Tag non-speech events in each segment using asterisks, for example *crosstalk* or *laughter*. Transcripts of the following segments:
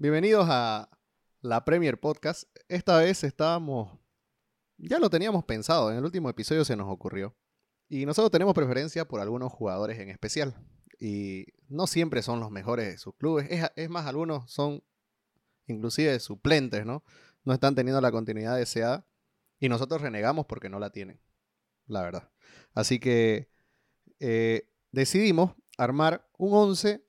Bienvenidos a la Premier Podcast. Esta vez estábamos, ya lo teníamos pensado, en el último episodio se nos ocurrió. Y nosotros tenemos preferencia por algunos jugadores en especial. Y no siempre son los mejores de sus clubes. Es, más, algunos son inclusive suplentes, ¿no? No están teniendo la continuidad deseada. Y nosotros renegamos porque no la tienen. La verdad. Así que eh, decidimos armar un 11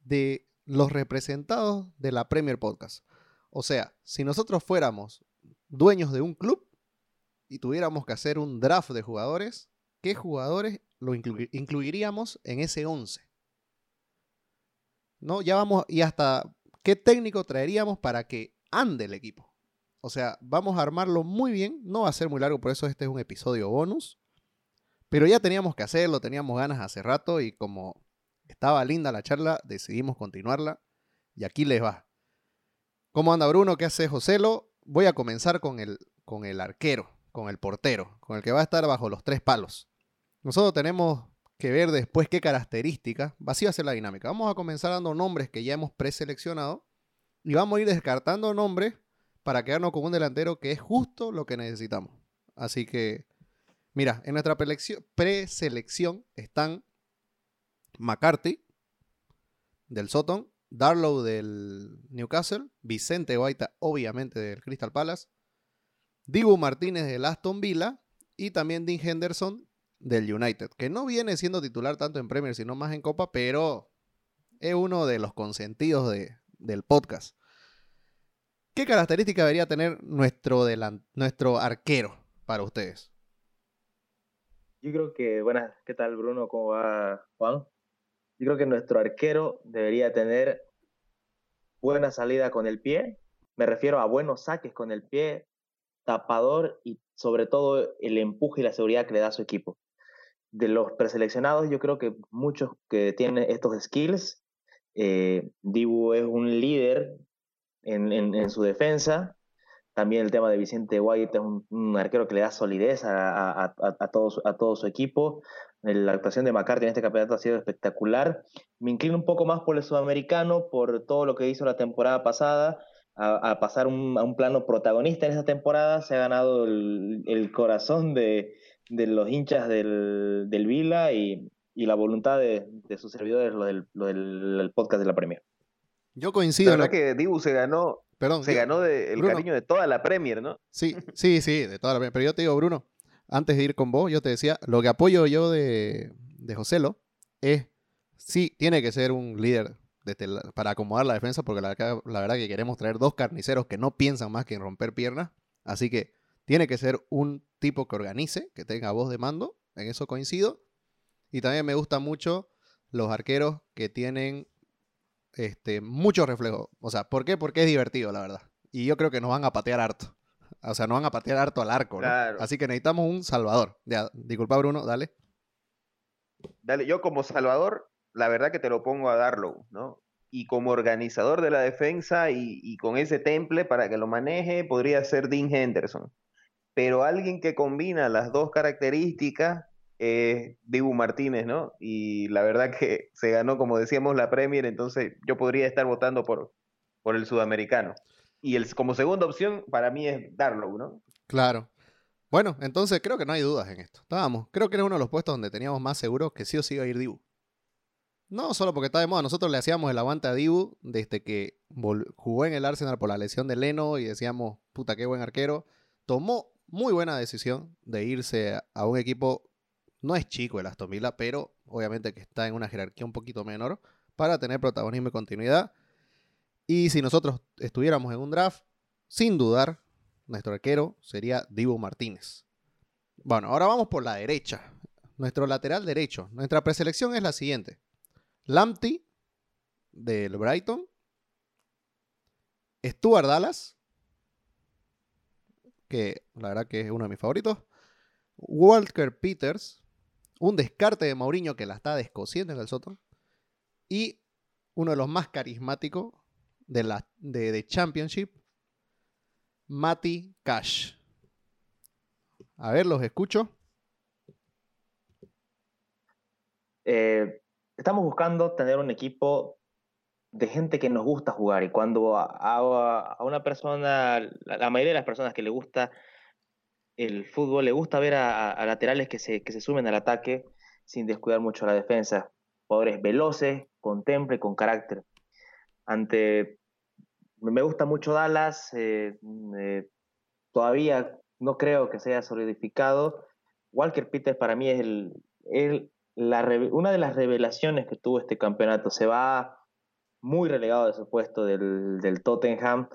de los representados de la Premier Podcast. O sea, si nosotros fuéramos dueños de un club y tuviéramos que hacer un draft de jugadores, ¿qué jugadores lo incluiríamos en ese 11? ¿No? Ya vamos, y hasta qué técnico traeríamos para que ande el equipo. O sea, vamos a armarlo muy bien. No va a ser muy largo, por eso este es un episodio bonus. Pero ya teníamos que hacerlo, teníamos ganas hace rato y como estaba linda la charla, decidimos continuarla. Y aquí les va. ¿Cómo anda Bruno? ¿Qué hace Joselo? Voy a comenzar con el, con el arquero, con el portero, con el que va a estar bajo los tres palos. Nosotros tenemos que ver después qué características, así va a ser la dinámica. Vamos a comenzar dando nombres que ya hemos preseleccionado y vamos a ir descartando nombres para quedarnos con un delantero que es justo lo que necesitamos. Así que, mira, en nuestra preselección están McCarthy del Soton, Darlow del Newcastle, Vicente Guaita obviamente del Crystal Palace, Dibu Martínez del Aston Villa y también Dean Henderson del United, que no viene siendo titular tanto en Premier sino más en Copa, pero es uno de los consentidos del podcast. ¿Qué característica debería tener nuestro, nuestro arquero para ustedes? Yo creo que, buenas, ¿qué tal Bruno? ¿Cómo va Juan? Yo creo que nuestro arquero debería tener buena salida con el pie, me refiero a buenos saques con el pie, tapador y sobre todo el empuje y la seguridad que le da su equipo. De los preseleccionados, yo creo que muchos que tienen estos skills, eh, Dibu es un líder en, su defensa, también el tema de Vicente White es un, arquero que le da solidez a todo su equipo. La actuación de McCarthy en este campeonato ha sido espectacular. Me inclino un poco más por el sudamericano, por todo lo que hizo la temporada pasada, a, pasar a un plano protagonista en esa temporada. Se ha ganado el, corazón de, los hinchas del, del Vila y, la voluntad de, sus servidores, lo del, podcast de la Premier. Yo coincido. La verdad que Dibu se ganó Perdón, se ganó el cariño de toda la Premier, ¿no? Sí, sí, sí, de toda la Premier. Pero yo te digo, Bruno, antes de ir con vos, yo te decía, lo que apoyo yo de, de Joselo es, sí, tiene que ser un líder para acomodar la defensa, porque la, la verdad que queremos traer dos carniceros que no piensan más que en romper piernas. Así que tiene que ser un tipo que organice, que tenga voz de mando, en eso coincido. Y también me gustan mucho los arqueros que tienen este, mucho reflejo. O sea, ¿por qué? Porque es divertido, la verdad. Y yo creo que nos van a patear harto. O sea, nos van a patear harto al arco, ¿no? Así que necesitamos un salvador. Ya, disculpa, Bruno, dale. Dale, yo como salvador, la verdad que te lo pongo a darlo, ¿no? Y como organizador de la defensa y, y con ese temple para que lo maneje, podría ser Dean Henderson. Pero alguien que combina las dos características eh, Dibu Martínez, ¿no? Y la verdad que se ganó, como decíamos, la Premier, entonces yo podría estar votando por, por el sudamericano. Y el, como segunda opción para mí es Darlow, ¿no? Claro. Bueno, entonces creo que no hay dudas en esto. Estábamos, creo que era uno de los puestos donde teníamos más seguro que sí o sí iba a ir Dibu. No solo porque está de moda, nosotros le hacíamos el aguante a Dibu desde que jugó en el Arsenal por la lesión de Leno y decíamos, puta, qué buen arquero. Tomó muy buena decisión de irse a un equipo no es chico el Aston Villa, pero obviamente que está en una jerarquía un poquito menor para tener protagonismo y continuidad. Y si nosotros estuviéramos en un draft, sin dudar, nuestro arquero sería Divo Martínez. Bueno, ahora vamos por la derecha. Nuestro lateral derecho. Nuestra preselección es la siguiente. Lamptey del Brighton. Stuart Dallas, que la verdad que es uno de mis favoritos. Walker Peters un descarte de Mourinho que la está descosiendo en el Soto. Y uno de los más carismáticos de la de, Championship, Mati Cash. A ver, los escucho. Eh, estamos buscando tener un equipo de gente que nos gusta jugar. Y cuando a, a una persona, la mayoría de las personas que le gusta el fútbol, le gusta ver a, laterales que se, que se sumen al ataque sin descuidar mucho la defensa. Jugadores veloces, con temple, con carácter. Ante. Me gusta mucho Dallas. Eh, eh, todavía no creo que se haya solidificado. Walker Peters para mí es el, la, una de las revelaciones que tuvo este campeonato. Se va muy relegado de su puesto del, del Tottenham.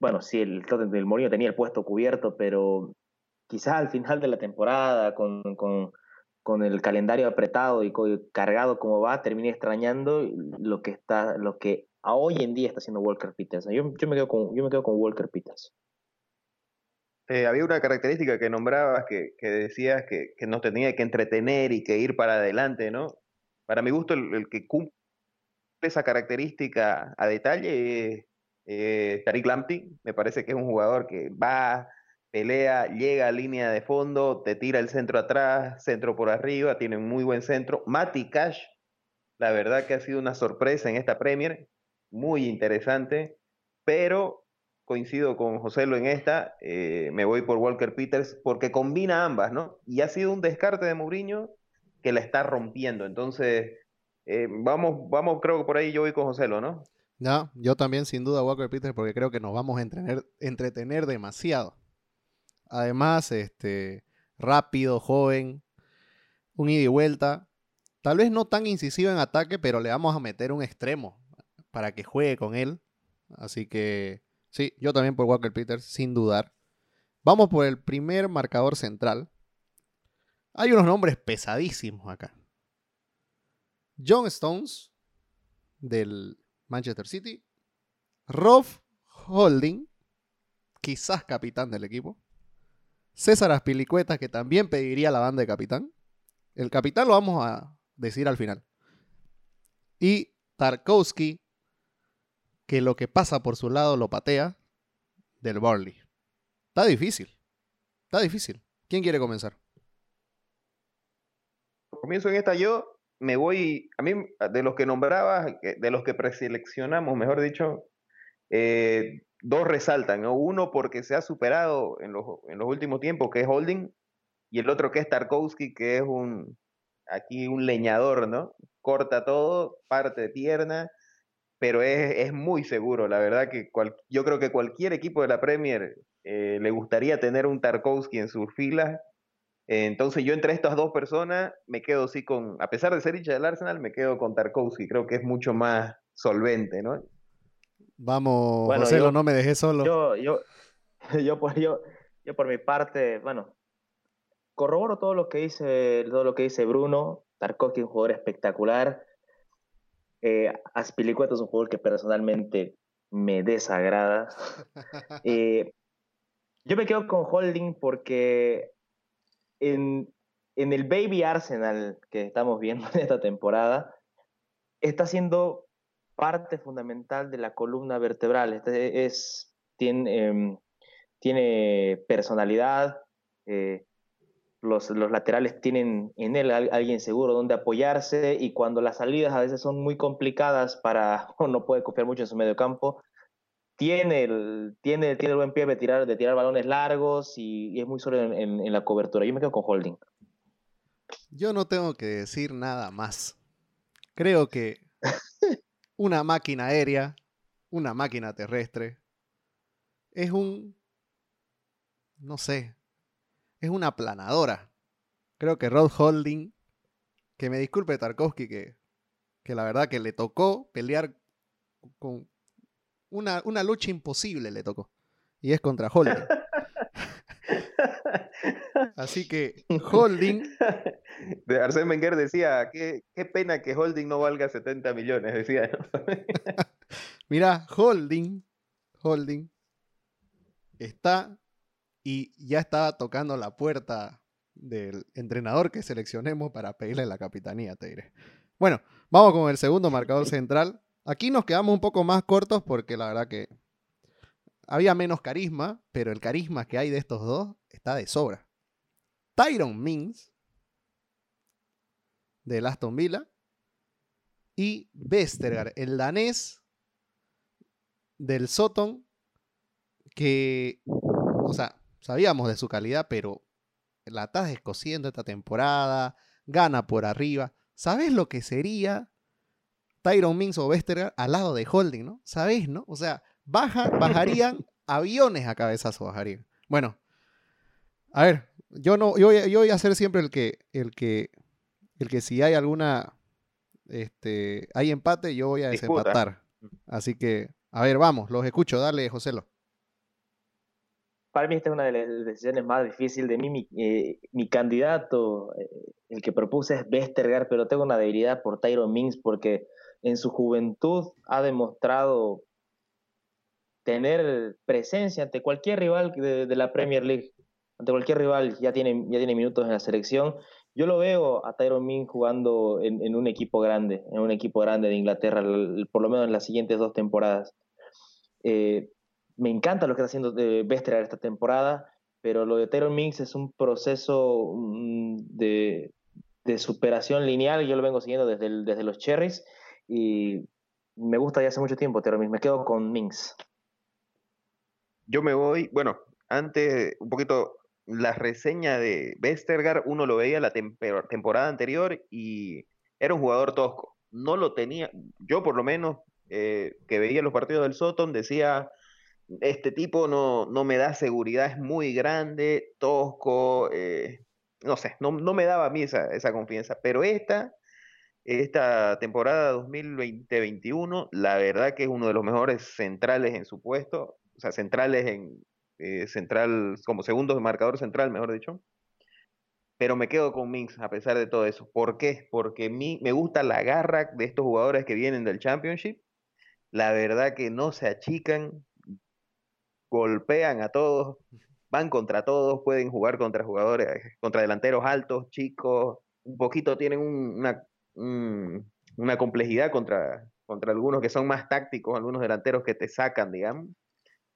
Bueno, sí, el Tottenham del Mourinho tenía el puesto cubierto, pero quizás al final de la temporada, con, el calendario apretado y cargado como va, termine extrañando lo que está, lo que hoy en día está haciendo Walker Peters. Yo, me, quedo con, yo me quedo con Walker Peters. Eh, había una característica que nombrabas que, decías que, nos tenía que entretener y que ir para adelante, ¿no? Para mi gusto, el, que cumple esa característica a detalle es eh, Tariq Lamptey. Me parece que es un jugador que va pelea, llega a línea de fondo, te tira el centro atrás, centro por arriba, tiene un muy buen centro. Mati Cash, la verdad que ha sido una sorpresa en esta Premier, muy interesante, pero coincido con José Lo en esta, eh, me voy por Walker Peters porque combina ambas, ¿no? Y ha sido un descarte de Mourinho que la está rompiendo, entonces eh, vamos, vamos, creo que por ahí yo voy con José Lo, ¿no? No, yo también sin duda Walker Peters porque creo que nos vamos a entretener, entretener demasiado. Además, este, rápido, joven, un ida y vuelta. Tal vez no tan incisivo en ataque, pero le vamos a meter un extremo para que juegue con él. Así que sí, yo también por Walker Peters, sin dudar. Vamos por el primer marcador central. Hay unos nombres pesadísimos acá. John Stones, del Manchester City. Rob Holding, quizás capitán del equipo. César Aspilicueta, que también pediría la banda de capitán. El capitán lo vamos a decir al final. Y Tarkovsky, que lo que pasa por su lado lo patea, del Barley. Está difícil. Está difícil. ¿Quién quiere comenzar? Comienzo en esta yo. Me voy, a mí, de los que nombrabas, de los que preseleccionamos, mejor dicho, eh, dos resaltan, Uno porque se ha superado en los, en los últimos tiempos, que es Holding, y el otro que es Tarkovsky, que es un, aquí un leñador, ¿no? Corta todo, parte de pierna, pero es, muy seguro. La verdad que yo creo que cualquier equipo de la Premier eh, le gustaría tener un Tarkovsky en sus filas. entonces yo entre estas dos personas me quedo así con, a pesar de ser hincha del Arsenal, me quedo con Tarkovsky. Creo que es mucho más solvente, ¿no? Vamos, José, no me dejé solo. Yo, yo, *laughs* yo, por, yo, yo por mi parte, bueno, corroboro todo lo que dice, todo lo que dice Bruno. Tarkovsky es un jugador espectacular. Eh, Aspilicueta es un jugador que personalmente me desagrada. *laughs* Eh, yo me quedo con Holding porque en, en el Baby Arsenal que estamos viendo *laughs* en esta temporada, está siendo parte fundamental de la columna vertebral. Este es, tiene, em, tiene personalidad, eh, los, laterales tienen en él alguien seguro donde apoyarse y cuando las salidas a veces son muy complicadas para, *laughs* o no puede confiar mucho en su medio campo, tiene el, tiene, tiene el buen pie de tirar, de tirar balones largos y, es muy sólido en, en, la cobertura. Yo me quedo con Holding. Yo no tengo que decir nada más. Creo que *laughs* una máquina aérea, una máquina terrestre. Es un, no sé, es una planadora. Creo que Rod Holding, que me disculpe Tarkovsky, que, que la verdad que le tocó pelear con una, una lucha imposible, le tocó. Y es contra Holding. *laughs* Así que Holding. De Arsène Wenger decía, qué, qué, pena que Holding no valga 70 millones, decía. *laughs* Mira, Holding, Holding está y ya estaba tocando la puerta del entrenador que seleccionemos para pedirle la capitanía, te diré. Bueno, vamos con el segundo marcador *laughs* central. Aquí nos quedamos un poco más cortos porque la verdad que había menos carisma, pero el carisma que hay de estos dos está de sobra. Tyron Mings, de Aston Villa, y Vestergaard, el danés, del Soton que, o sea, sabíamos de su calidad, pero la estás descosiendo esta temporada, gana por arriba. ¿Sabes lo que sería Tyron Mings o Westergaard al lado de Holding, no? ¿Sabes, no? O sea, baja, bajarían *laughs* aviones a cabezazo, bajarían. Bueno, a ver, yo no, yo, yo voy a ser siempre el que, el que, el que si hay alguna, este, hay empate, yo voy a desempatar. Así que, a ver, vamos, los escucho, dale, Joselo. Para mí esta es una de las decisiones más difíciles de mí. Mi, eh, candidato, eh, el que propuse es Westergaard, pero tengo una debilidad por Tyron Mings porque en su juventud ha demostrado tener presencia ante cualquier rival de, la Premier League ante cualquier rival ya tiene, ya tiene minutos en la selección. Yo lo veo a Tyron Ming jugando en, un equipo grande, en un equipo grande de Inglaterra, por lo menos en las siguientes dos temporadas. Eh, me encanta lo que está haciendo de Vestergaard esta temporada, pero lo de Tyron Mings es un proceso mm, de, superación lineal. Yo lo vengo siguiendo desde, los Cherries y me gusta ya hace mucho tiempo Tyron Mings. Me quedo con Mings. Yo me voy, bueno, antes, un poquito la reseña de Westergaard, uno lo veía la temporada anterior y era un jugador tosco. No lo tenía, yo por lo menos, eh, que veía los partidos del Soton, decía, este tipo no, no me da seguridad, es muy grande, tosco, eh, no sé, no, no, me daba a mí esa, esa confianza. Pero esta, esta temporada 2020-21, la verdad que es uno de los mejores centrales en su puesto, o sea, centrales en, eh, central, como segundo marcador central, mejor dicho. Pero me quedo con Minx a pesar de todo eso. ¿Por qué? Porque mí, me gusta la garra de estos jugadores que vienen del Championship. La verdad que no se achican, golpean a todos, van contra todos, pueden jugar contra jugadores, contra delanteros altos, chicos, un poquito tienen una, una complejidad contra, contra algunos que son más tácticos, algunos delanteros que te sacan, digamos.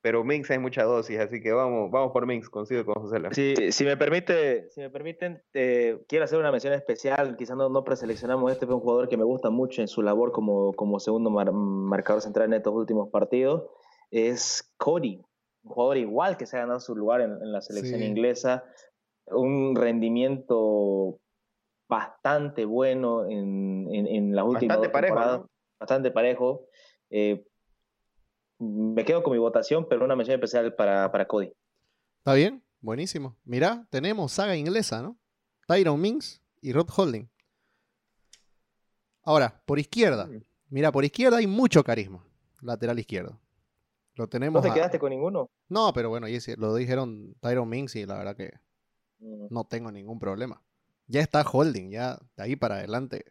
Pero Minx hay mucha dosis, así que vamos, vamos por Minx, consigo con José Si, si, me permite, si me permiten, eh, quiero hacer una mención especial, quizás no, no preseleccionamos este, pero un jugador que me gusta mucho en su labor como, como segundo marcador central en estos últimos partidos, es Cody, un jugador igual que se ha ganado su lugar en, la selección inglesa, un rendimiento bastante bueno en, en, en las últimas bastante parejo, bastante parejo. Eh, me quedo con mi votación, pero una mención especial para, para Cody. Está bien, buenísimo. Mirá, tenemos saga inglesa, ¿no? Tyron Mings y Rod Holding. Ahora, por izquierda. Mm. Mira, por izquierda hay mucho carisma. Lateral izquierdo. Lo tenemos. ¿No te quedaste con ninguno? No, pero bueno, lo dijeron Tyron Mings y la verdad que mm. no tengo ningún problema. Ya está Holding, ya de ahí para adelante.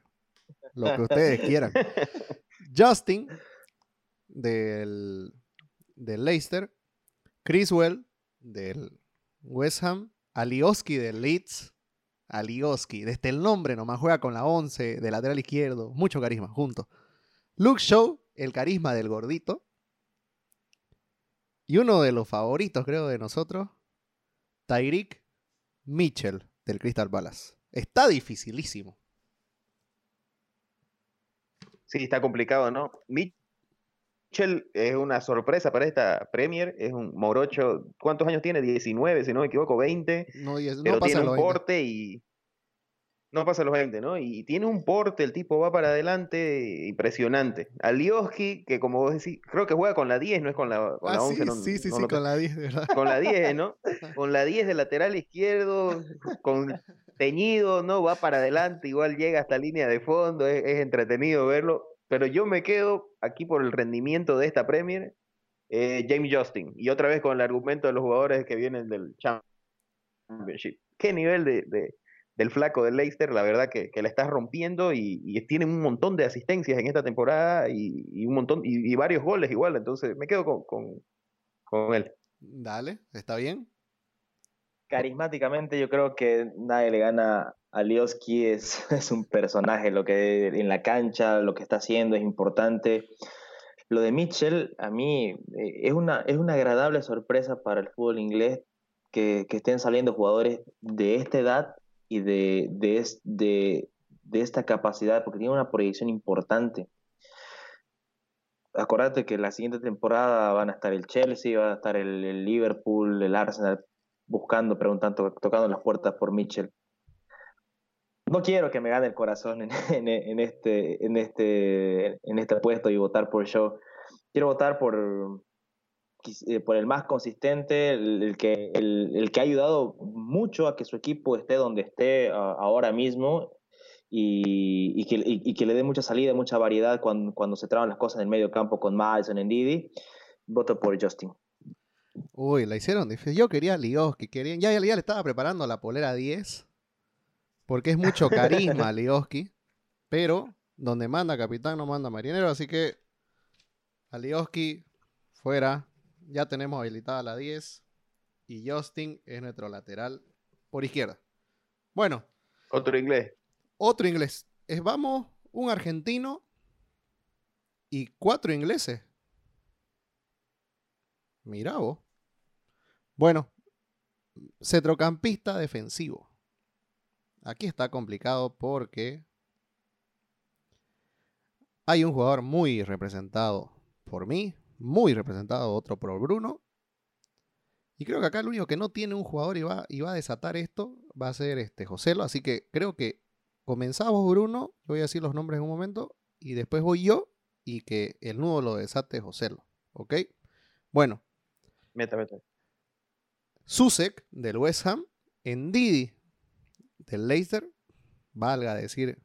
Lo que ustedes *laughs* quieran. Justin del, del Leicester, Criswell del West Ham, Alioski del Leeds, Alioski, desde el nombre nomás juega con la 11 de lateral izquierdo, mucho carisma, junto. Luke Show, el carisma del gordito. Y uno de los favoritos, creo, de nosotros, Tyreek Mitchell del Crystal Palace. Está dificilísimo. Sí, está complicado, ¿no? Mitchell es una sorpresa para esta Premier, es un morocho, ¿cuántos años tiene? 19, si no me equivoco, 20. No, pero tiene un porte y no pasa los 20, ¿no? Y tiene un porte, el tipo va para adelante impresionante. Alioski, que como vos decís, creo que juega con la 10, no es con la, con ah, 11. Sí, sí, sí, con la 10, ¿verdad? Con la 10, ¿no? *laughs* Con la 10 de lateral izquierdo, con teñido, ¿no? Va para adelante, igual llega hasta línea de fondo, es entretenido verlo pero yo me quedo aquí por el rendimiento de esta Premier, eh, James Justin, y otra vez con el argumento de los jugadores que vienen del Championship. ¿Qué nivel de, del flaco del Leicester? La verdad que, que la está rompiendo y, tiene un montón de asistencias en esta temporada y, un montón y, varios goles igual, entonces me quedo con, con, con él. Dale, está bien. Carismáticamente yo creo que nadie le gana Alioski es, *laughs* es un personaje, lo que en la cancha, lo que está haciendo es importante. Lo de Mitchell, a mí, eh, es una, es una agradable sorpresa para el fútbol inglés que, estén saliendo jugadores de esta edad y de, de, de, esta capacidad, porque tiene una proyección importante. acordate que la siguiente temporada van a estar el Chelsea, va a estar el, Liverpool, el Arsenal buscando, preguntando, tocando las puertas por Mitchell. No quiero que me gane el corazón en, *laughs* este, en, este, en este puesto y votar por Show. Quiero votar por, por el más consistente, el, que, el, que ha ayudado mucho a que su equipo esté donde esté ahora mismo y, que, le dé mucha salida, mucha variedad cuando, cuando se traban las cosas en el medio campo con Madison en Didi. Voto por Justin. Uy, la hicieron difícil. Yo quería a Lioski, querían, ya, ya, le estaba preparando la polera 10, porque es mucho carisma *laughs* Lioski, pero donde manda capitán no manda marinero, así que a Lioski fuera, ya tenemos habilitada la 10 y Justin es nuestro lateral por izquierda. Bueno. Otro inglés. Otro inglés. Es, vamos, un argentino y cuatro ingleses. Mira vos. Bueno, centrocampista defensivo. Aquí está complicado porque hay un jugador muy representado por mí, muy representado, otro por Bruno. Y creo que acá el único que no tiene un jugador y va, y va a desatar esto va a ser este Joselo. Así que creo que comenzamos Bruno, yo voy a decir los nombres en un momento, y después voy yo y que el nudo lo desate Joselo. ¿Ok? Bueno. Meta, meta. Susek del West Ham, Didi del Leicester, valga decir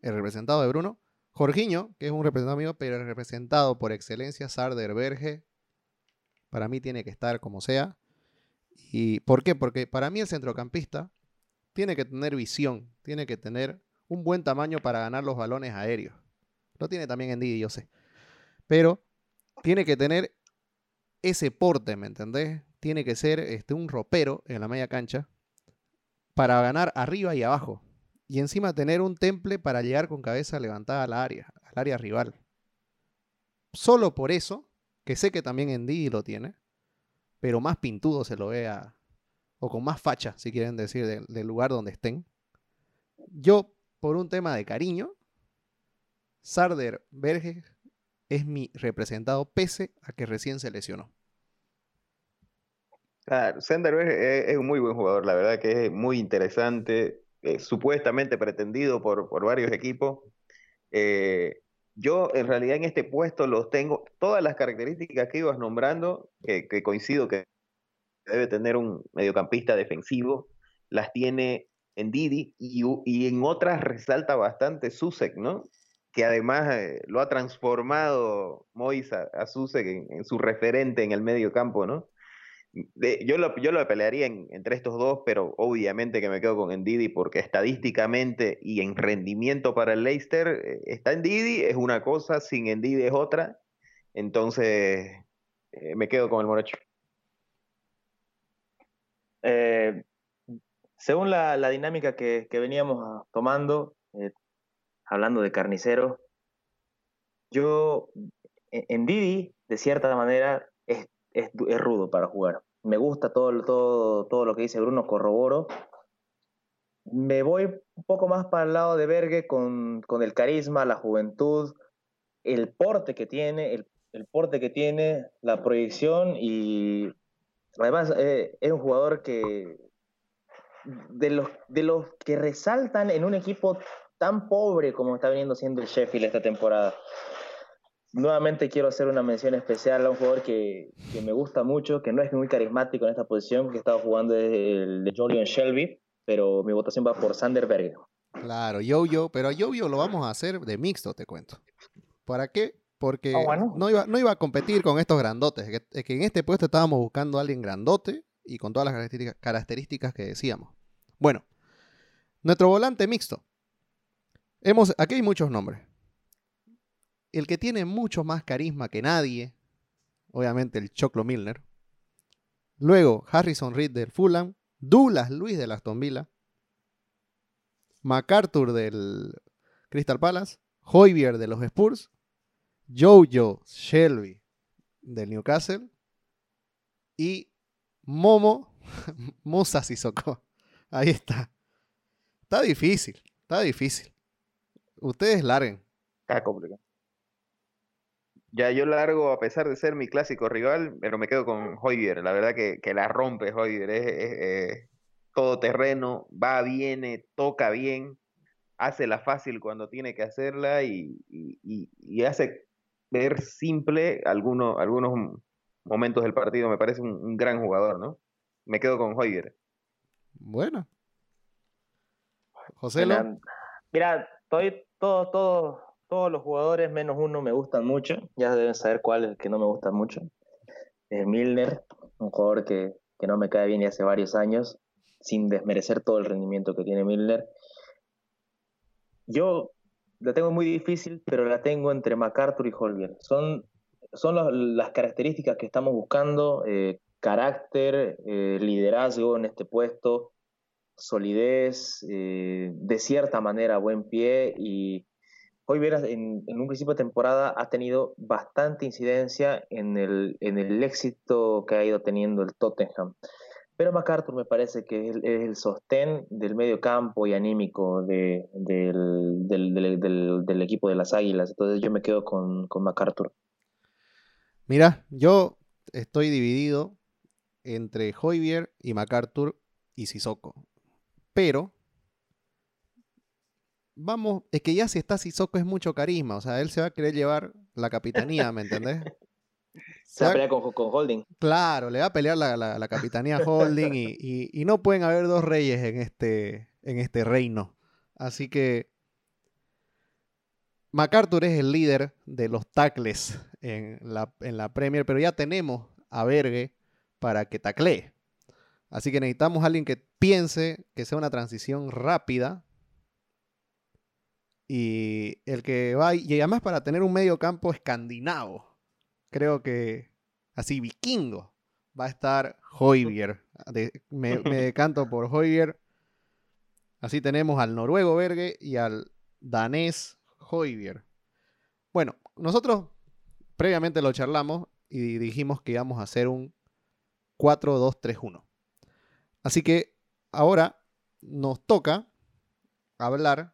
el representado de Bruno, Jorginho, que es un representado mío, pero representado por excelencia, Sarder Berge, para mí tiene que estar como sea. ¿Y por qué? Porque para mí el centrocampista tiene que tener visión, tiene que tener un buen tamaño para ganar los balones aéreos. Lo tiene también en Didi, yo sé. Pero tiene que tener ese porte, ¿me entendés? Tiene que ser este, un ropero en la media cancha para ganar arriba y abajo y encima tener un temple para llegar con cabeza levantada al área, al área rival. Solo por eso, que sé que también en Didi lo tiene, pero más pintudo se lo vea, o con más facha, si quieren decir, del, lugar donde estén. Yo, por un tema de cariño, Sarder Berge es mi representado pese a que recién se lesionó. Claro, Sander Berge es un muy buen jugador, la verdad que es muy interesante. Eh, supuestamente pretendido por, varios equipos. Eh, yo en realidad en este puesto los tengo, todas las características que ibas nombrando, que, coincido que debe tener un mediocampista defensivo, las tiene en Didi y, en otras resalta bastante Susek, ¿no? Que además eh, lo ha transformado Mois a, Susek en, en, su referente en el medio campo, yo, lo, yo lo pelearía entre estos dos, pero obviamente que me quedo con Ndidi porque estadísticamente y en rendimiento para el Leicester eh, está Ndidi, es una cosa, sin Ndidi es otra. Entonces eh, me quedo con el Morocho. Eh, según la, dinámica que, veníamos tomando, hablando de carnicero, yo, en Didi, de cierta manera, es es, rudo para jugar. Me gusta todo, todo, todo lo que dice Bruno, corroboro. Me voy un poco más para el lado de Berge con, el carisma, la juventud, el porte que tiene, el, porte que tiene, la proyección y además eh, es un jugador que de los, de los que resaltan en un equipo tan pobre como está viniendo siendo el Sheffield esta temporada nuevamente quiero hacer una mención especial a un jugador que, me gusta mucho, que no es muy carismático en esta posición, que estaba jugando el de Julian Shelby, pero mi votación va por Sander Berger. Claro, yo-yo, pero a yo-yo lo vamos a hacer de mixto, te cuento. ¿Para qué? Porque ah, no, iba, no iba a competir con estos grandotes. Es que en este puesto estábamos buscando a alguien grandote y con todas las características, características que decíamos. Bueno, nuestro volante mixto. Hemos, aquí hay muchos nombres el que tiene mucho más carisma que nadie, obviamente el Choclo Milner. Luego Harrison Reed del Fulham, Douglas Luis del Aston Villa, MacArthur del Crystal Palace, Hoybier de los Spurs, Jojo Shelby del Newcastle y Momo *laughs* Musa Sissoko. Ahí está. Está difícil, está difícil. Ustedes larguen. Está complicado. Ya yo largo, a pesar de ser mi clásico rival, pero me quedo con Hoyer. La verdad que, que la rompe Hoyer. Es, es, es todo terreno, va, viene, toca bien, hace la fácil cuando tiene que hacerla y, y, y hace ver simple algunos, algunos momentos del partido. Me parece un, un gran jugador, ¿no? Me quedo con Hoyer. Bueno. José. Mira, estoy todo, todo, todos los jugadores menos uno me gustan mucho. Ya deben saber cuál es el que no me gusta mucho. Es Milner, un jugador que, no me cae bien y hace varios años, sin desmerecer todo el rendimiento que tiene Milner. Yo la tengo muy difícil, pero la tengo entre MacArthur y Holger. Son, son las características que estamos buscando, eh, carácter, eh, liderazgo en este puesto, solidez, eh, de cierta manera buen pie y hoy verás en, un principio de temporada ha tenido bastante incidencia en el, en el éxito que ha ido teniendo el Tottenham. Pero MacArthur me parece que es el, sostén del medio campo y anímico de, del, del, del, del, equipo de las Águilas. Entonces yo me quedo con, con MacArthur. Mira, yo estoy dividido entre Hoybier y MacArthur y Sissoko. Pero vamos, es que ya si está Sissoko es mucho carisma, o sea, él se va a querer llevar la capitanía, ¿me entendés? Se va a pelear con, con, Holding. Claro, le va a pelear la, la, la capitanía Holding y, y, y, no pueden haber dos reyes en este, en este reino. Así que MacArthur es el líder de los tackles en la, en la Premier, pero ya tenemos a Berge para que taclee. Así que necesitamos a alguien que piense, que sea una transición rápida. Y el que va, y además para tener un medio campo escandinavo creo que así vikingo va a estar Hoybier. Me, me *laughs* decanto por Hoybier. Así tenemos al noruego Berge y al danés Hoybier. Bueno, nosotros previamente lo charlamos y dijimos que íbamos a hacer un 4-2-3-1. Así que ahora nos toca hablar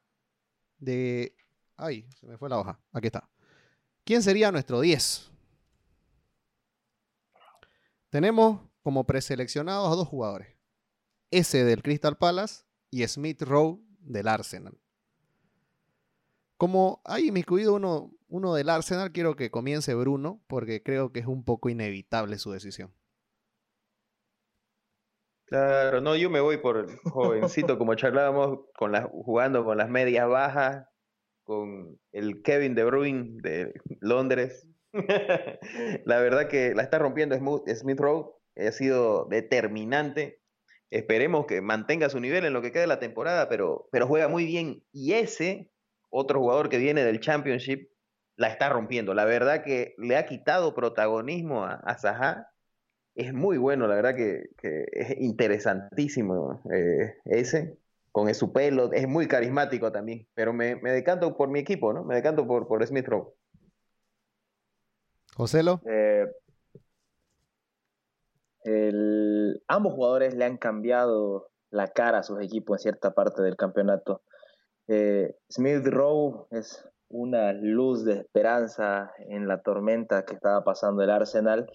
de... Ay, se me fue la hoja. Aquí está. ¿Quién sería nuestro 10? Tenemos como preseleccionados a dos jugadores. Ese del Crystal Palace y Smith Rowe del Arsenal. Como hay inmiscuido uno, uno del Arsenal, quiero que comience Bruno, porque creo que es un poco inevitable su decisión. Claro, no, yo me voy por el jovencito, como charlábamos, con las, jugando con las medias bajas, con el Kevin De Bruyne de Londres, *laughs* la verdad que la está rompiendo Smith Rowe, ha sido determinante. Esperemos que mantenga su nivel en lo que queda de la temporada, pero, pero juega muy bien. Y ese, otro jugador que viene del Championship, la está rompiendo. La verdad que le ha quitado protagonismo a, a. Es muy bueno, la verdad que, que es interesantísimo eh, ese, con su pelo, es muy carismático también. Pero me, me decanto por mi equipo, ¿no? Me decanto por, por Smith Rowe. Joselo. Eh, el, ambos jugadores le han cambiado la cara a sus equipos en cierta parte del campeonato. Eh, Smith Rowe es una luz de esperanza en la tormenta que estaba pasando el Arsenal,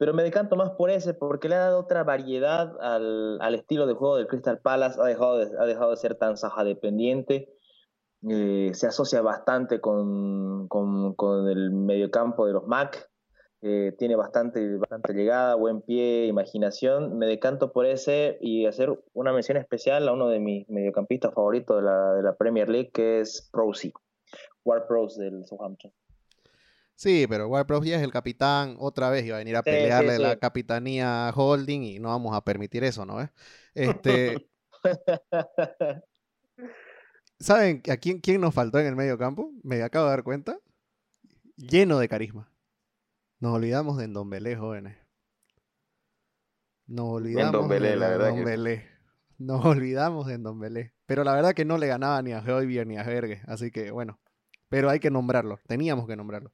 pero me decanto más por ese porque le ha dado otra variedad al, al estilo de juego del Crystal Palace, ha dejado de, ha dejado de ser tan saja dependiente eh, se asocia bastante con, con, el mediocampo de los Mac. Eh, tiene bastante, bastante llegada, buen pie, imaginación. Me decanto por ese y hacer una mención especial a uno de mis mediocampistas favoritos de la, de la Premier League, que es Prosy, Ward Prowse del Southampton. Sí, pero Prowse ya es el capitán, otra vez iba a venir a pelearle sí, la capitanía a Holding y no vamos a permitir eso, ¿no? Este. *laughs* ¿Saben a quién, quién nos faltó en el medio campo? Me acabo de dar cuenta. Lleno de carisma. Nos olvidamos de Ndombele, jóvenes. Nos olvidamos Ndombele, de la verdad Ndombele. Que... Nos olvidamos de Ndombele. Pero la verdad que no le ganaba ni a Hoybier ni a Vergue. Así que bueno. Pero hay que nombrarlo. Teníamos que nombrarlo.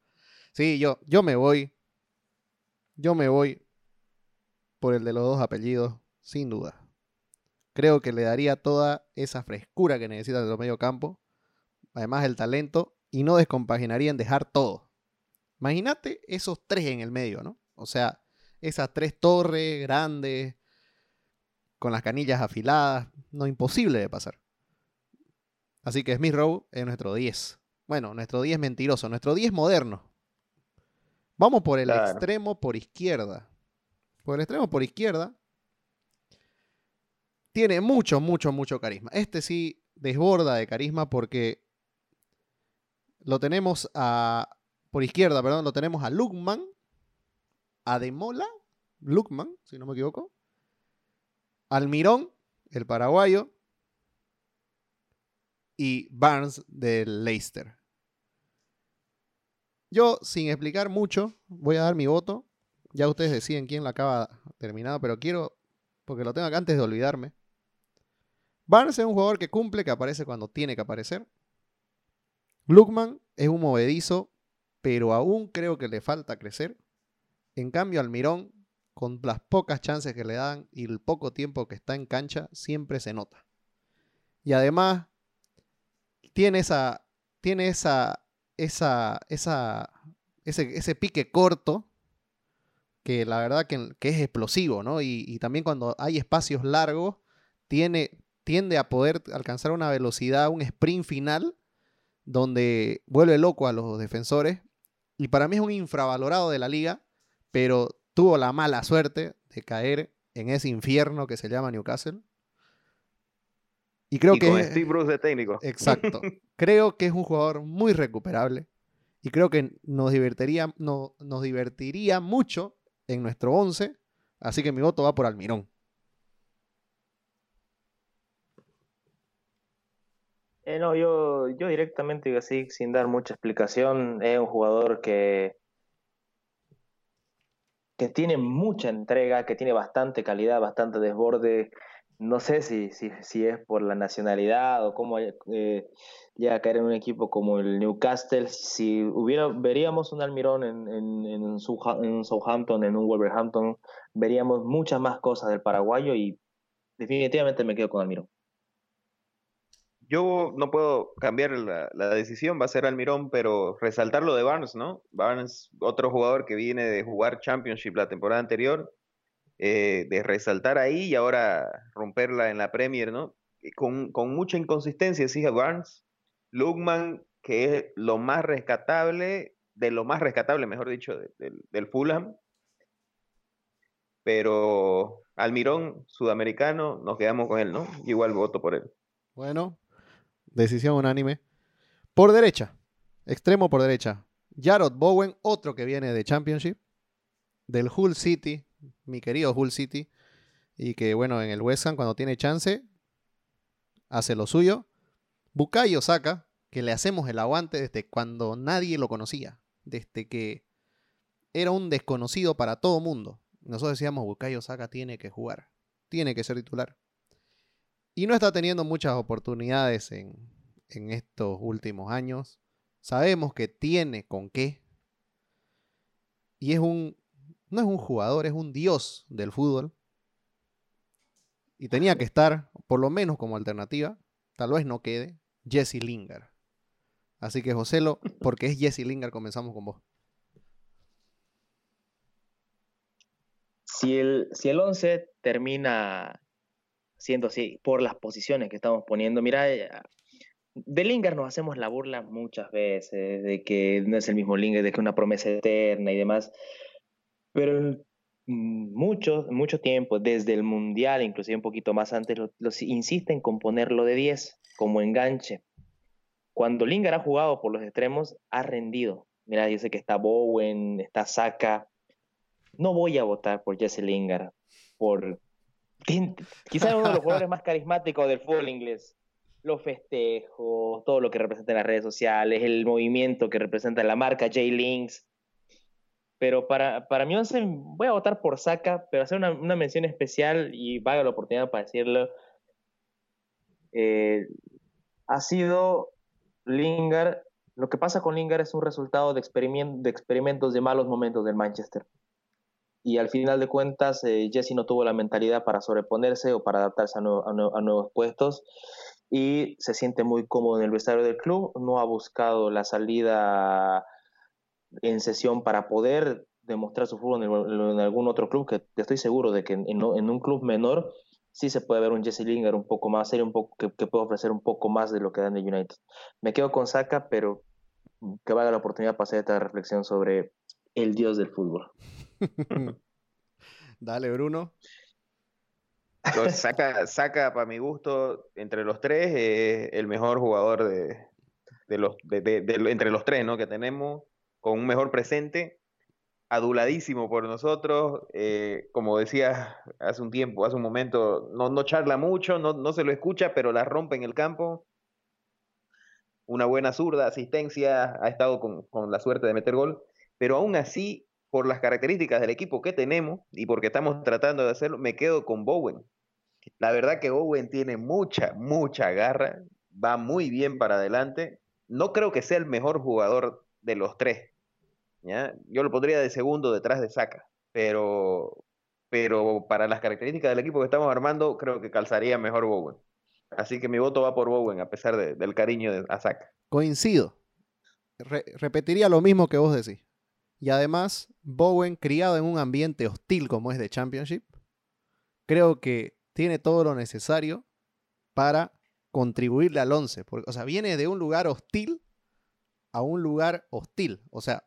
Sí, yo, yo me voy. Yo me voy por el de los dos apellidos, sin duda creo que le daría toda esa frescura que necesita de los medio campo, además el talento, y no descompaginaría en dejar todo. Imagínate esos tres en el medio, ¿no? O sea, esas tres torres grandes, con las canillas afiladas, no imposible de pasar. Así que Smith Rowe es nuestro 10. Bueno, nuestro 10 mentiroso, nuestro 10 moderno. Vamos por el extremo por izquierda. Por el extremo por izquierda. Tiene mucho, mucho, mucho carisma. Este sí desborda de carisma porque lo tenemos a. Por izquierda, perdón, lo tenemos a Lukman, a Demola, Lukman, si no me equivoco, Almirón, el paraguayo, y Barnes del Leicester. Yo, sin explicar mucho, voy a dar mi voto. Ya ustedes deciden quién la acaba terminado, pero quiero, porque lo tengo acá antes de olvidarme. Barnes es un jugador que cumple, que aparece cuando tiene que aparecer. Lukman es un movedizo, pero aún creo que le falta crecer. En cambio, Almirón, con las pocas chances que le dan y el poco tiempo que está en cancha, siempre se nota. Y además, tiene esa, tiene esa, esa, esa, ese, pique corto que la verdad que, es explosivo, ¿no? Y, y, también cuando hay espacios largos, tiene, tiende a poder alcanzar una velocidad, un sprint final, donde vuelve loco a los defensores. Y para mí es un infravalorado de la liga, pero tuvo la mala suerte de caer en ese infierno que se llama Newcastle. Y creo que. Con Steve Bruce de técnico. Exacto. *laughs* creo que es un jugador muy recuperable. Y creo que nos divertiría, no, nos divertiría mucho en nuestro 11. Así que mi voto va por Almirón. Eh, no, yo, yo directamente, así, sin dar mucha explicación, es un jugador que, que tiene mucha entrega, que tiene bastante calidad, bastante desborde. No sé si, si, si es por la nacionalidad o cómo eh, llega a caer en un equipo como el Newcastle. Si hubiera, veríamos un Almirón en, en, en, Southampton, en un Wolverhampton, veríamos muchas más cosas del paraguayo y definitivamente me quedo con Almirón. Yo no puedo cambiar la, decisión, va a ser Almirón, pero resaltar lo de Barnes, ¿no? Barnes, otro jugador que viene de jugar Championship la temporada anterior, eh, de resaltar ahí y ahora romperla en la Premier, ¿no? Con, mucha inconsistencia, sí, Barnes. Lugman, que es lo más rescatable, de lo más rescatable, mejor dicho, del Fulham. Pero Almirón, sudamericano, nos quedamos con él, ¿no? Igual voto por él. Bueno, Decisión unánime. Por derecha. Extremo por derecha. Jarrod Bowen, otro que viene de Championship. Del Hull City. Mi querido Hull City. Y que, bueno, en el West cuando tiene chance, hace lo suyo. Bukayo Saka, que le hacemos el aguante desde cuando nadie lo conocía. Desde que era un desconocido para todo mundo. Nosotros decíamos, Bukayo Saka tiene que jugar. Tiene que ser titular. Y no está teniendo muchas oportunidades en, estos últimos años. Sabemos que tiene con qué. Y es un. No es un jugador, es un dios del fútbol. Y tenía que estar, por lo menos como alternativa, tal vez no quede, Jesse Lingard. Así que, Joselo, *laughs* porque es Jesse Lingard, comenzamos con vos. Si el, si el 11 termina siendo así por las posiciones que estamos poniendo. Mira, eh, de Lingard nos hacemos la burla muchas veces, de que no es el mismo Lingard, de que es una promesa eterna y demás. Pero mucho, mucho tiempo, desde el Mundial, inclusive un poquito más antes, los, insisten con ponerlo de 10 como enganche. Cuando Lingard ha jugado por los extremos, ha rendido. Mira, dice que está Bowen, está Saka. No voy a votar por Jesse Lingard por Quizás uno de los jugadores más carismáticos del fútbol inglés. Los festejos, todo lo que representa en las redes sociales, el movimiento que representa la marca J-Links. Pero para, para mi once voy a votar por Saka, pero hacer una, mención especial y valga la oportunidad para decirlo. Eh, ha sido Lingard. Lo que pasa con Lingard es un resultado de, de experimentos de malos momentos del Manchester y al final de cuentas eh, Jesse no tuvo la mentalidad para sobreponerse o para adaptarse a, nuevos puestos y se siente muy cómodo en el vestuario del club, no ha buscado la salida en sesión para poder demostrar su fútbol en, algún otro club, que, estoy seguro de que en, un club menor sí se puede ver un Jesse Lingard un poco más serio, un poco, que, puede ofrecer un poco más de lo que da en el United. Me quedo con Saka, pero que valga la oportunidad para hacer esta reflexión sobre el dios del fútbol. *laughs* Dale, Bruno. saca, saca, para mi gusto, entre los tres, eh, el mejor jugador de, los, entre los tres ¿no? que tenemos, con un mejor presente, aduladísimo por nosotros. Eh, como decía hace un tiempo, hace un momento, no, no charla mucho, no, no se lo escucha, pero la rompe en el campo. Una buena zurda, asistencia, ha estado con, con la suerte de meter gol, pero aún así por las características del equipo que tenemos y porque estamos tratando de hacerlo, me quedo con Bowen. La verdad que Bowen tiene mucha, mucha garra, va muy bien para adelante. No creo que sea el mejor jugador de los tres. Yo lo pondría de segundo detrás de Saka, pero, pero para las características del equipo que estamos armando, creo que calzaría mejor Bowen. Así que mi voto va por Bowen, a pesar del cariño de, a Saka. Coincido. repetiría lo mismo que vos decís. Y además, Bowen, criado en un ambiente hostil como es de Championship, creo que tiene todo lo necesario para contribuirle al 11. o sea, viene de un lugar hostil a un lugar hostil. O sea,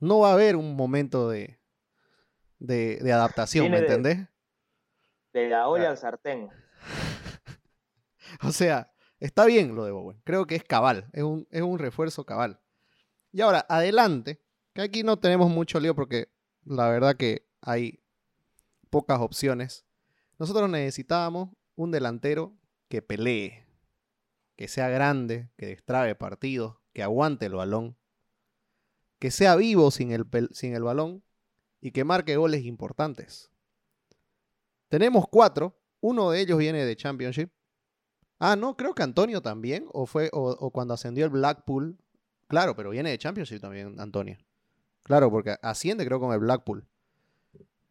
no va a haber un momento de, de, adaptación, ¿me entendés? De la olla al sartén. *laughs* o sea, está bien lo de Bowen. Creo que es cabal, es un, es un refuerzo cabal. Y ahora, adelante, que aquí no tenemos mucho lío porque la verdad que hay pocas opciones. Nosotros necesitábamos un delantero que pelee, que sea grande, que destrabe partidos, que aguante el balón, que sea vivo sin el, sin el balón y que marque goles importantes. Tenemos cuatro, uno de ellos viene de Championship. Ah, no, creo que Antonio también, o fue, o cuando ascendió el Blackpool. Claro, pero viene de Championship también, Antonio. Claro, porque asciende creo con el Blackpool.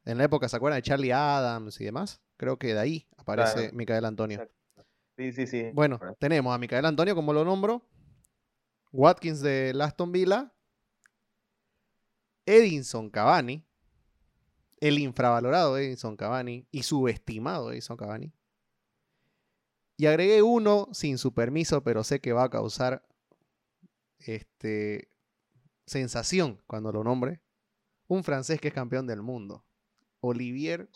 En la época, ¿se acuerdan de Charlie Adams y demás? Creo que de ahí aparece Micael Antonio. Sí, sí, sí. Bueno, tenemos a Micael Antonio, como lo nombro. Watkins de Aston Villa. Edinson Cavani. El infravalorado Edinson Cavani y subestimado Edinson Cavani. Y agregué uno sin su permiso, pero sé que va a causar este, sensación cuando lo nombre. Un francés que es campeón del mundo. Olivier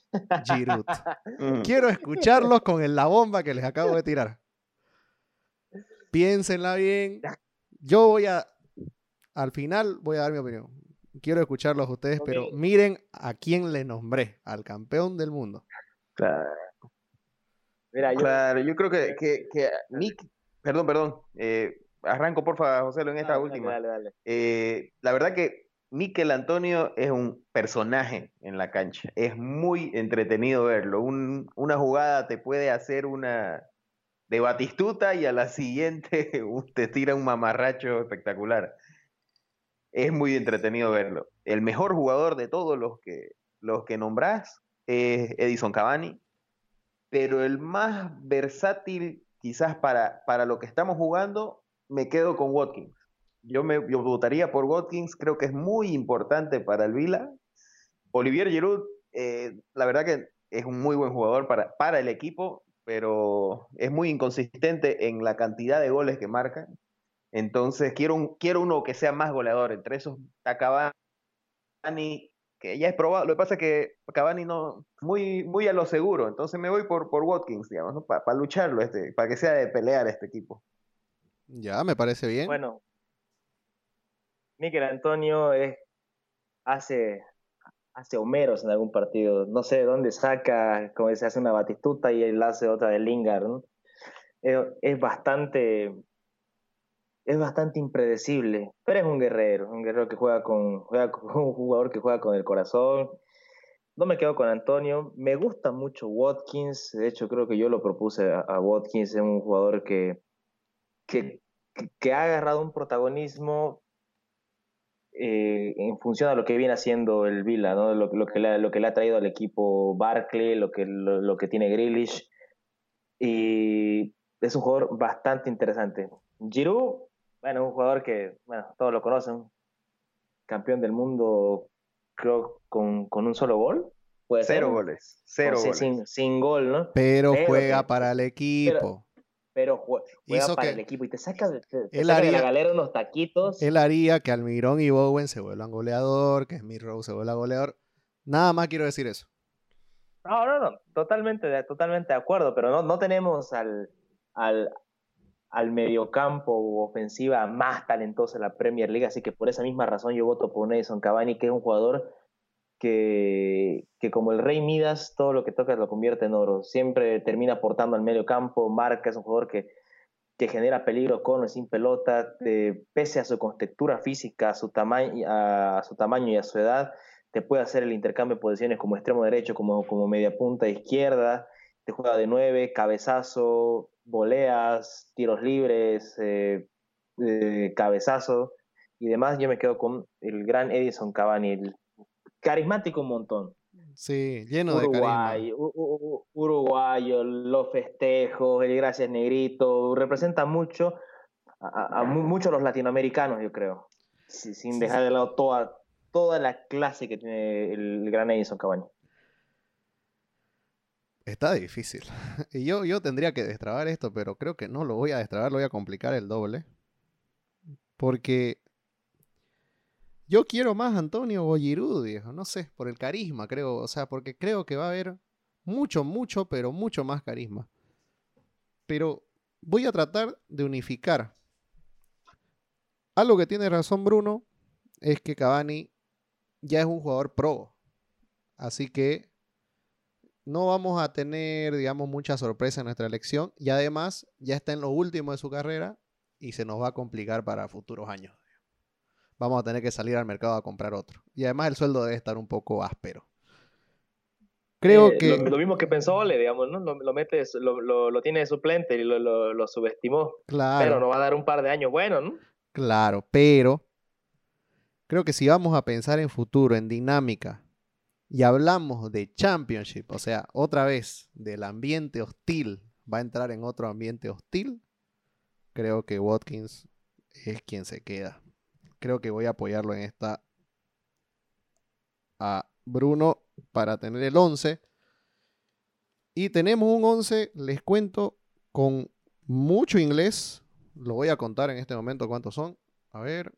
Giroud. *laughs* Mm. Quiero escucharlos con la bomba que les acabo de tirar. Piénsenla bien. Yo voy a, al final voy a dar mi opinión. Quiero escucharlos a ustedes, pero miren a quién le nombré, al campeón del mundo. Claro. Mira, yo... Claro, yo creo que, que, que Nick, perdón, perdón, eh, arranco porfa, José, en esta última. Eh, la verdad que Miquel Antonio es un personaje en la cancha. Es muy entretenido verlo. una jugada te puede hacer una de batistuta y a la siguiente *laughs* te tira un mamarracho espectacular. Es muy entretenido verlo. El mejor jugador de todos los que, los que nombrás es Edison Cavani, pero el más versátil quizás para, para lo que estamos jugando me quedo con Watkins. Yo me votaría por Watkins, creo que es muy importante para el Vila. Olivier Giroud, eh, la verdad que es un muy buen jugador para, para el equipo, pero es muy inconsistente en la cantidad de goles que marca. Entonces quiero, quiero uno que sea más goleador. Entre esos está Cavani, que ya es probado. Lo que pasa es que Cavani no, muy, muy a lo seguro. Entonces me voy por, por Watkins, digamos, para lucharlo, este, para que sea de pelear este equipo. Ya, me parece bien. Bueno, Miguel Antonio es, hace, hace Homeros en algún partido. No sé de dónde saca, como se hace una batistuta y él hace otra de Lingard. Es, bastante es bastante impredecible, pero es un guerrero, un guerrero que juega con, juega con *laughs* un jugador que juega con el corazón. No me quedo con Antonio, me gusta mucho Watkins, de hecho creo que yo lo propuse a Watkins, es un jugador que, que, ha agarrado un protagonismo eh, en función a lo que viene haciendo el Vila, ¿no? lo, que le, lo que le ha traído al equipo Barkley, lo que, lo, que tiene Grealish. Y es un jugador bastante interesante. Giroud, bueno, un jugador que bueno, todos lo conocen. campeón del mundo, creo, con, con un solo gol. ¿Puede Cero ser? goles. Cero goles. sin, sin gol, ¿no? Pero, Pero juega que- para el equipo. Pero jue- juega para que- el equipo y te saca, de- te, te Él saca de la galera unos taquitos. Él haría que Almirón y Bowen se vuelvan goleador, que Smith Rowe se vuelva goleador. Nada más quiero decir eso. No, no, no, totalmente, de- totalmente de acuerdo, pero no, no tenemos al, al, al mediocampo u ofensiva más talentoso en la Premier League, así que por esa misma razón yo voto por Edison Cavani, que es un jugador que, que como el rey Midas, todo lo que toca lo convierte en oro. Siempre termina aportando al medio campo, marca, es un jugador que, que genera peligro con o sin pelota, pese a su contextura física, a su, tamaño, a su tamaño y a su edad, te puede hacer el intercambio de posiciones como extremo derecho, como, como media punta izquierda, te juega de nueve, cabezazo, voleas, tiros libres, eh, eh, cabezazo y demás. Yo me quedo con el gran Edison Cavani, el carismático un montón. Sí, lleno de carisma. Uruguay, u- u- u- uruguayo, los festejos, el gracias negrito, representa mucho a, a- a mu- mucho a los latinoamericanos, yo creo, si- sin dejar de lado toda, toda la clase que tiene el gran Edison Cavani. Está difícil. *laughs* Y yo, yo tendría que destrabar esto, pero creo que no lo voy a destrabar, lo voy a complicar el doble. Porque yo quiero más Antonio viejo. No sé, por el carisma, creo. O sea, porque creo que va a haber mucho, mucho, pero mucho más carisma. Pero voy a tratar de unificar. Algo que tiene razón Bruno es que Cavani ya es un jugador pro. Así que no vamos a tener, digamos, mucha sorpresa en nuestra elección. Y además, ya está en lo último de su carrera y se nos va a complicar para futuros años. Vamos a tener que salir al mercado a comprar otro. Y además el sueldo debe estar un poco áspero. Creo Eh, que... Lo, lo mismo que pensó Ole, digamos, ¿no? Lo, lo mete, lo, lo, tiene de suplente y lo, subestimó. Claro. Pero nos va a dar un par de años buenos, ¿no? Claro, pero creo que si vamos a pensar en futuro, en dinámica, y hablamos de Championship, o sea, otra vez del ambiente hostil, va a entrar en otro ambiente hostil, creo que Watkins es quien se queda. Creo que voy a apoyarlo en esta a Bruno para tener el 11. Y tenemos un 11, les cuento, con mucho inglés. Lo voy a contar en este momento cuántos son. A ver.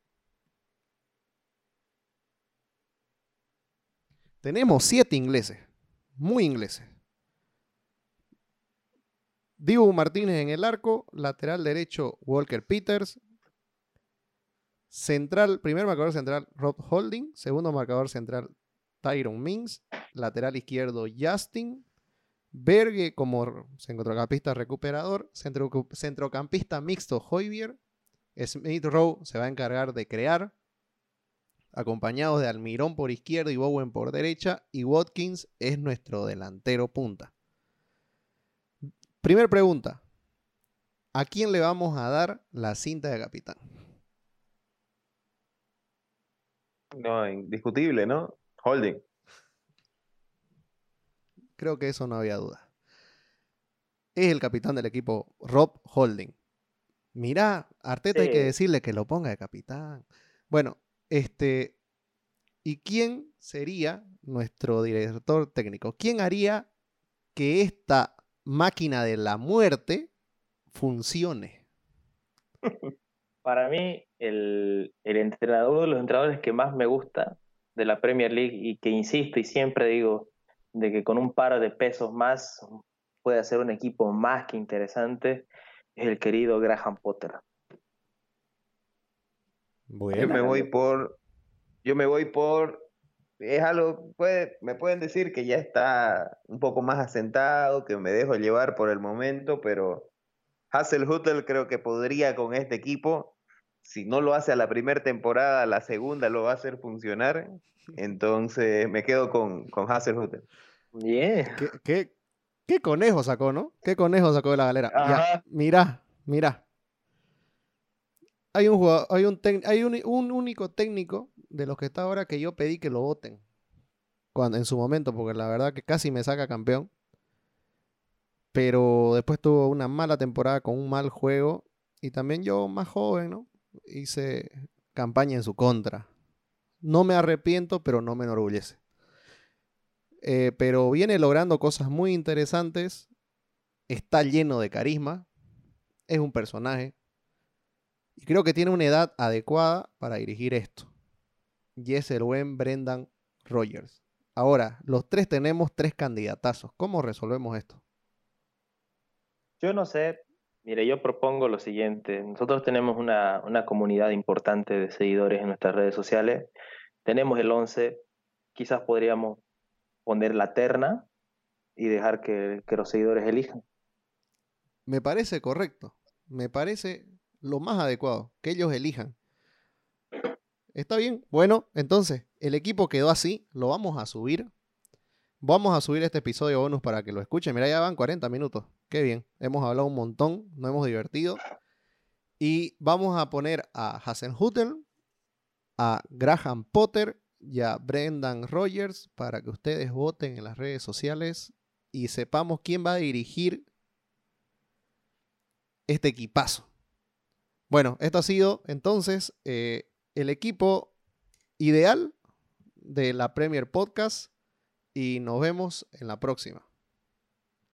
Tenemos siete ingleses. Muy ingleses. Dibu Martínez en el arco. Lateral derecho Walker Peters. Central, primer marcador central Rob Holding. Segundo marcador central Tyron Mings. Lateral izquierdo Justin. Berge como centrocampista recuperador. Centro- centrocampista mixto Hoybier. Smith Rowe se va a encargar de crear. Acompañados de Almirón por izquierda y Bowen por derecha. Y Watkins es nuestro delantero punta. Primer pregunta. ¿A quién le vamos a dar la cinta de capitán? No, indiscutible, ¿no? Holding. Creo que eso no había duda. Es el capitán del equipo, Rob Holding. Mirá, Arteta hay que decirle que lo ponga de capitán. Bueno, este. ¿Y quién sería nuestro director técnico? ¿Quién haría que esta máquina de la muerte funcione? *laughs* Para mí, el, el entrenador, uno de los entrenadores que más me gusta de la Premier League y que insisto y siempre digo de que con un par de pesos más puede hacer un equipo más que interesante, es el querido Graham Potter. Yo Bueno, me voy por. Yo me voy por. Es algo. Puede, me pueden decir que ya está un poco más asentado, que me dejo llevar por el momento, pero Hasselhutel creo que podría con este equipo. Si no lo hace a la primera temporada, a la segunda lo va a hacer funcionar. *laughs* Entonces me quedo con, con Hasselhutel. Bien. ¿qué, qué, qué conejo sacó, no? ¿Qué conejo sacó de la galera? Ya, Ajá. mirá, mirá. Hay un hay un, hay un, un único técnico de los que está ahora que yo pedí que lo voten. Cuando, en su momento, porque la verdad que casi me saca campeón. Pero después tuvo una mala temporada con un mal juego. Y también yo, más joven, ¿no? Hice campaña en su contra. No me arrepiento, pero no me enorgullece. Eh, pero viene logrando cosas muy interesantes. Está lleno de carisma. Es un personaje. Y creo que tiene una edad adecuada para dirigir esto. Y es el buen Brendan Rogers. Ahora, los tres tenemos tres candidatazos. ¿Cómo resolvemos esto? Yo no sé. Mire, yo propongo lo siguiente. Nosotros tenemos una, una comunidad importante de seguidores en nuestras redes sociales. Tenemos el 11. Quizás podríamos poner la terna y dejar que, que los seguidores elijan. Me parece correcto. Me parece lo más adecuado, que ellos elijan. Está bien. Bueno, entonces, el equipo quedó así. Lo vamos a subir. Vamos a subir este episodio bonus para que lo escuchen. Mira, ya van 40 minutos. Qué bien. Hemos hablado un montón. Nos hemos divertido. Y vamos a poner a Hassen Hutten, a Graham Potter y a Brendan Rogers para que ustedes voten en las redes sociales y sepamos quién va a dirigir este equipazo. Bueno, esto ha sido entonces eh, el equipo ideal de la Premier Podcast y nos vemos en la próxima.